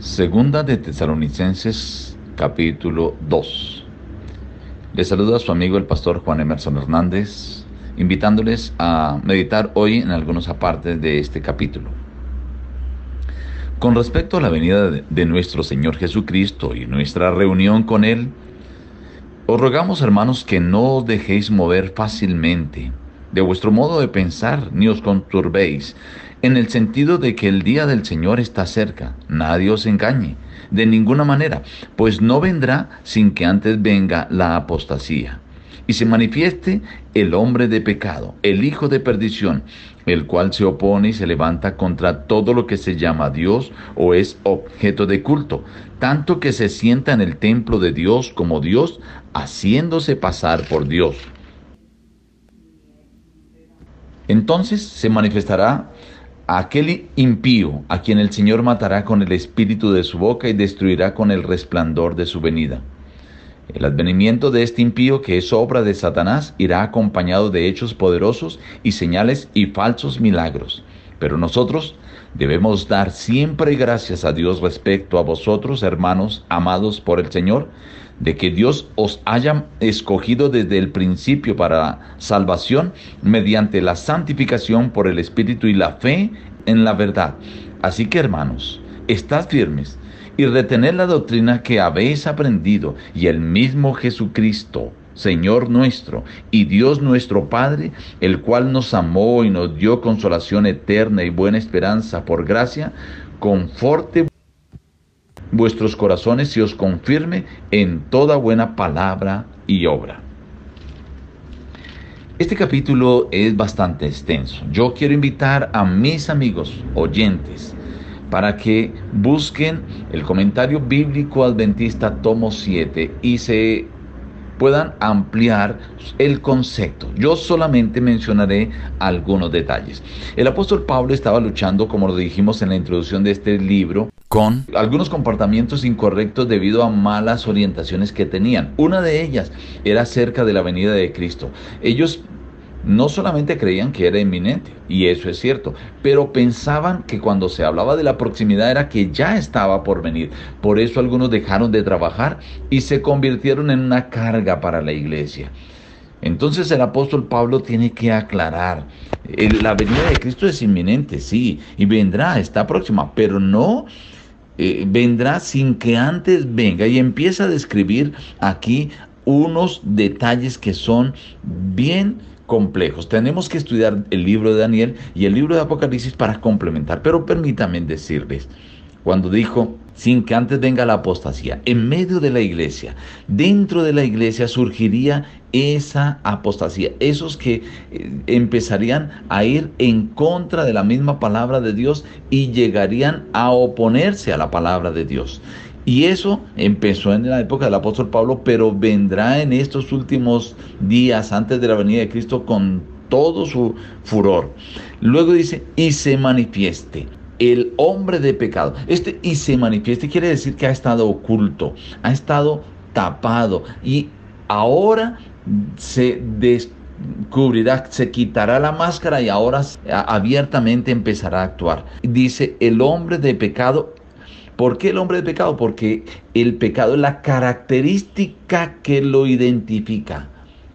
Segunda de Tesalonicenses capítulo 2. Les saluda a su amigo el pastor Juan Emerson Hernández, invitándoles a meditar hoy en algunos apartes de este capítulo. Con respecto a la venida de nuestro Señor Jesucristo y nuestra reunión con Él, os rogamos hermanos que no os dejéis mover fácilmente de vuestro modo de pensar, ni os conturbéis, en el sentido de que el día del Señor está cerca. Nadie os engañe, de ninguna manera, pues no vendrá sin que antes venga la apostasía. Y se manifieste el hombre de pecado, el hijo de perdición, el cual se opone y se levanta contra todo lo que se llama Dios o es objeto de culto, tanto que se sienta en el templo de Dios como Dios, haciéndose pasar por Dios. Entonces se manifestará aquel impío a quien el Señor matará con el espíritu de su boca y destruirá con el resplandor de su venida. El advenimiento de este impío, que es obra de Satanás, irá acompañado de hechos poderosos y señales y falsos milagros. Pero nosotros debemos dar siempre gracias a Dios respecto a vosotros, hermanos amados por el Señor, de que Dios os haya escogido desde el principio para salvación mediante la santificación por el Espíritu y la fe en la verdad. Así que hermanos, estad firmes y retened la doctrina que habéis aprendido y el mismo Jesucristo, Señor nuestro y Dios nuestro Padre, el cual nos amó y nos dio consolación eterna y buena esperanza por gracia, conforte vuestros corazones y os confirme en toda buena palabra y obra. Este capítulo es bastante extenso. Yo quiero invitar a mis amigos oyentes para que busquen el comentario bíblico adventista tomo 7 y se puedan ampliar el concepto. Yo solamente mencionaré algunos detalles. El apóstol Pablo estaba luchando, como lo dijimos en la introducción de este libro, con algunos comportamientos incorrectos debido a malas orientaciones que tenían. Una de ellas era acerca de la venida de Cristo. Ellos no solamente creían que era inminente, y eso es cierto, pero pensaban que cuando se hablaba de la proximidad era que ya estaba por venir. Por eso algunos dejaron de trabajar y se convirtieron en una carga para la iglesia. Entonces el apóstol Pablo tiene que aclarar, la venida de Cristo es inminente, sí, y vendrá, está próxima, pero no eh, vendrá sin que antes venga y empieza a describir aquí unos detalles que son bien complejos. Tenemos que estudiar el libro de Daniel y el libro de Apocalipsis para complementar, pero permítanme decirles, cuando dijo, sin que antes venga la apostasía, en medio de la iglesia, dentro de la iglesia surgiría esa apostasía, esos que eh, empezarían a ir en contra de la misma palabra de Dios y llegarían a oponerse a la palabra de Dios. Y eso empezó en la época del apóstol Pablo, pero vendrá en estos últimos días antes de la venida de Cristo con todo su furor. Luego dice, y se manifieste el hombre de pecado. Este y se manifieste quiere decir que ha estado oculto, ha estado tapado y ahora se descubrirá, se quitará la máscara y ahora abiertamente empezará a actuar. Dice el hombre de pecado. ¿Por qué el hombre de pecado? Porque el pecado es la característica que lo identifica.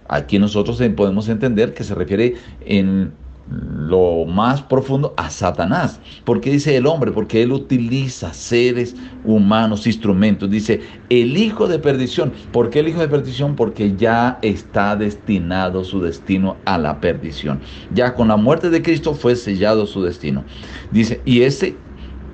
Aquí nosotros podemos entender que se refiere en lo más profundo a Satanás. ¿Por qué dice el hombre? Porque él utiliza seres humanos, instrumentos. Dice el hijo de perdición. ¿Por qué el hijo de perdición? Porque ya está destinado su destino a la perdición. Ya con la muerte de Cristo fue sellado su destino. Dice, y ese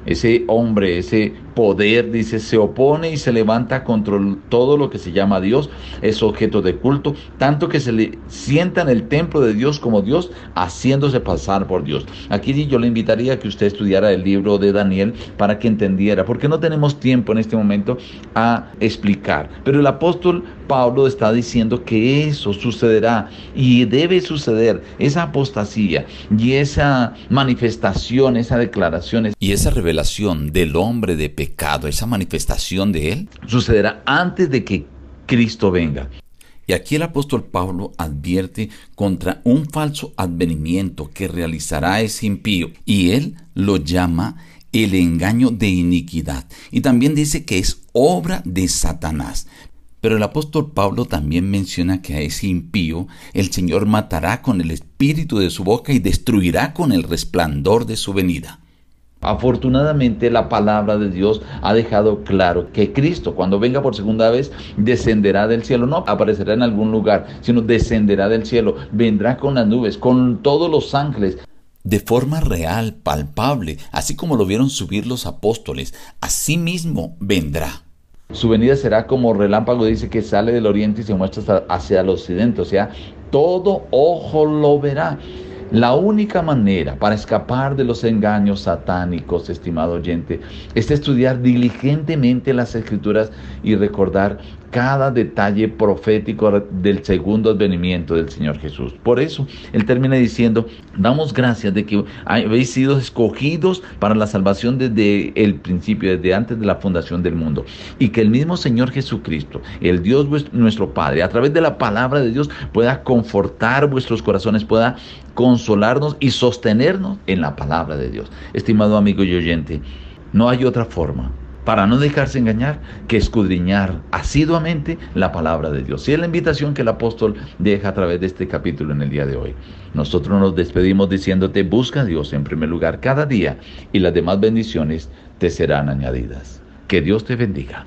ese hombre, ese poder, dice, se opone y se levanta contra todo lo que se llama Dios, es objeto de culto, tanto que se le sienta en el templo de Dios como Dios, haciéndose pasar por Dios. Aquí yo le invitaría a que usted estudiara el libro de Daniel para que entendiera, porque no tenemos tiempo en este momento a explicar. Pero el apóstol Pablo está diciendo que eso sucederá y debe suceder, esa apostasía y esa manifestación, esa declaración. Y esa revelación del hombre de pecado, esa manifestación de él, sucederá antes de que Cristo venga. Y aquí el apóstol Pablo advierte contra un falso advenimiento que realizará ese impío y él lo llama el engaño de iniquidad. Y también dice que es obra de Satanás. Pero el apóstol Pablo también menciona que a ese impío el Señor matará con el espíritu de su boca y destruirá con el resplandor de su venida. Afortunadamente la palabra de Dios ha dejado claro que Cristo cuando venga por segunda vez descenderá del cielo, no aparecerá en algún lugar, sino descenderá del cielo, vendrá con las nubes, con todos los ángeles. De forma real, palpable, así como lo vieron subir los apóstoles, así mismo vendrá. Su venida será como relámpago, dice que sale del oriente y se muestra hacia el occidente, o sea, todo ojo lo verá. La única manera para escapar de los engaños satánicos, estimado oyente, es estudiar diligentemente las escrituras y recordar cada detalle profético del segundo advenimiento del Señor Jesús. Por eso, Él termina diciendo, damos gracias de que habéis sido escogidos para la salvación desde el principio, desde antes de la fundación del mundo. Y que el mismo Señor Jesucristo, el Dios nuestro Padre, a través de la palabra de Dios, pueda confortar vuestros corazones, pueda consolarnos y sostenernos en la palabra de Dios. Estimado amigo y oyente, no hay otra forma para no dejarse engañar que escudriñar asiduamente la palabra de Dios. Y es la invitación que el apóstol deja a través de este capítulo en el día de hoy. Nosotros nos despedimos diciéndote, busca a Dios en primer lugar cada día y las demás bendiciones te serán añadidas. Que Dios te bendiga.